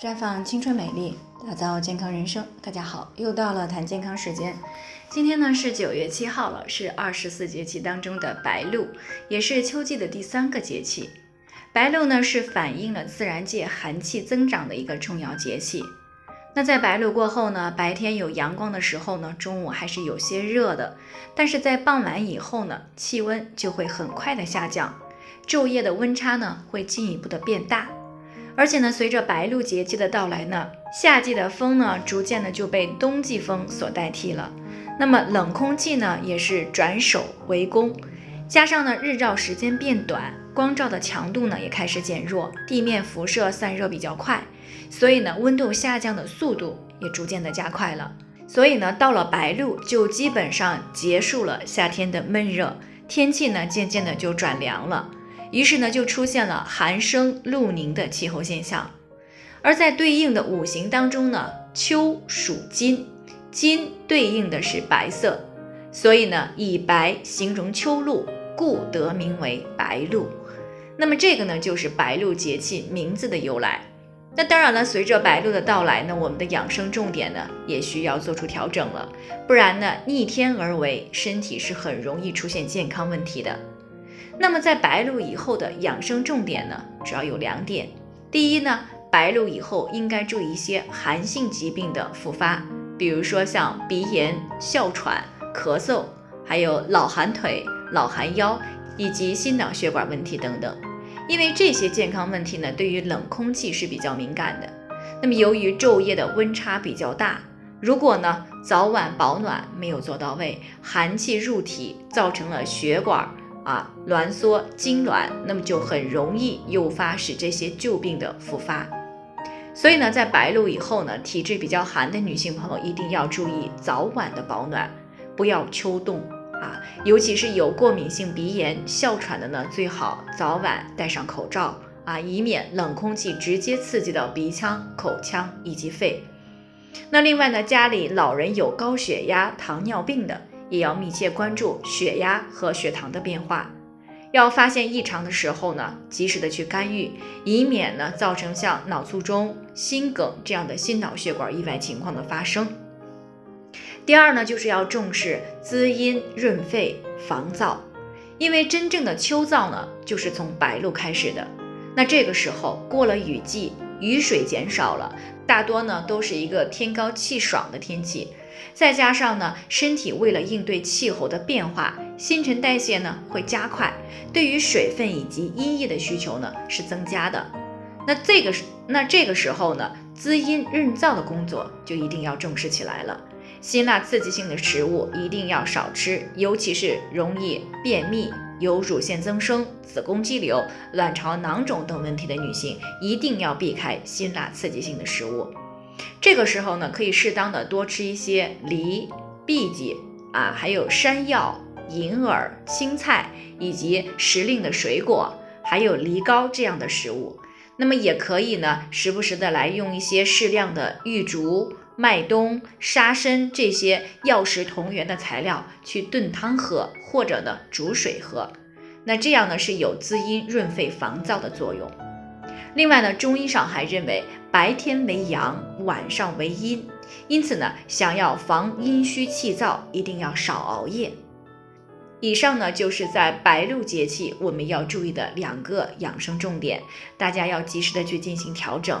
绽放青春美丽，打造健康人生。大家好，又到了谈健康时间。今天呢是九月七号了，是二十四节气当中的白露，也是秋季的第三个节气。白露呢是反映了自然界寒气增长的一个重要节气。那在白露过后呢，白天有阳光的时候呢，中午还是有些热的，但是在傍晚以后呢，气温就会很快的下降，昼夜的温差呢会进一步的变大。而且呢，随着白露节气的到来呢，夏季的风呢，逐渐的就被冬季风所代替了。那么冷空气呢，也是转守为攻，加上呢，日照时间变短，光照的强度呢，也开始减弱，地面辐射散热比较快，所以呢，温度下降的速度也逐渐的加快了。所以呢，到了白露，就基本上结束了夏天的闷热，天气呢，渐渐的就转凉了。于是呢，就出现了寒生露凝的气候现象，而在对应的五行当中呢，秋属金，金对应的是白色，所以呢，以白形容秋露，故得名为白露。那么这个呢，就是白露节气名字的由来。那当然了，随着白露的到来呢，我们的养生重点呢，也需要做出调整了，不然呢，逆天而为，身体是很容易出现健康问题的。那么在白露以后的养生重点呢，主要有两点。第一呢，白露以后应该注意一些寒性疾病的复发，比如说像鼻炎、哮喘、咳嗽，还有老寒腿、老寒腰以及心脑血管问题等等。因为这些健康问题呢，对于冷空气是比较敏感的。那么由于昼夜的温差比较大，如果呢早晚保暖没有做到位，寒气入体，造成了血管。啊，挛缩痉挛，那么就很容易诱发使这些旧病的复发。所以呢，在白露以后呢，体质比较寒的女性朋友一定要注意早晚的保暖，不要秋冻啊。尤其是有过敏性鼻炎、哮喘的呢，最好早晚戴上口罩啊，以免冷空气直接刺激到鼻腔、口腔以及肺。那另外呢，家里老人有高血压、糖尿病的。也要密切关注血压和血糖的变化，要发现异常的时候呢，及时的去干预，以免呢造成像脑卒中、心梗这样的心脑血管意外情况的发生。第二呢，就是要重视滋阴润肺、防燥，因为真正的秋燥呢，就是从白露开始的。那这个时候过了雨季，雨水减少了，大多呢都是一个天高气爽的天气。再加上呢，身体为了应对气候的变化，新陈代谢呢会加快，对于水分以及阴液的需求呢是增加的。那这个是那这个时候呢，滋阴润燥的工作就一定要重视起来了。辛辣刺激性的食物一定要少吃，尤其是容易便秘、有乳腺增生、子宫肌瘤、卵巢囊肿等问题的女性，一定要避开辛辣刺激性的食物。这个时候呢，可以适当的多吃一些梨、荸荠啊，还有山药、银耳、青菜以及时令的水果，还有梨膏这样的食物。那么也可以呢，时不时的来用一些适量的玉竹、麦冬、沙参这些药食同源的材料去炖汤喝，或者呢煮水喝。那这样呢是有滋阴润肺防燥的作用。另外呢，中医上还认为白天为阳，晚上为阴，因此呢，想要防阴虚气燥，一定要少熬夜。以上呢，就是在白露节气我们要注意的两个养生重点，大家要及时的去进行调整。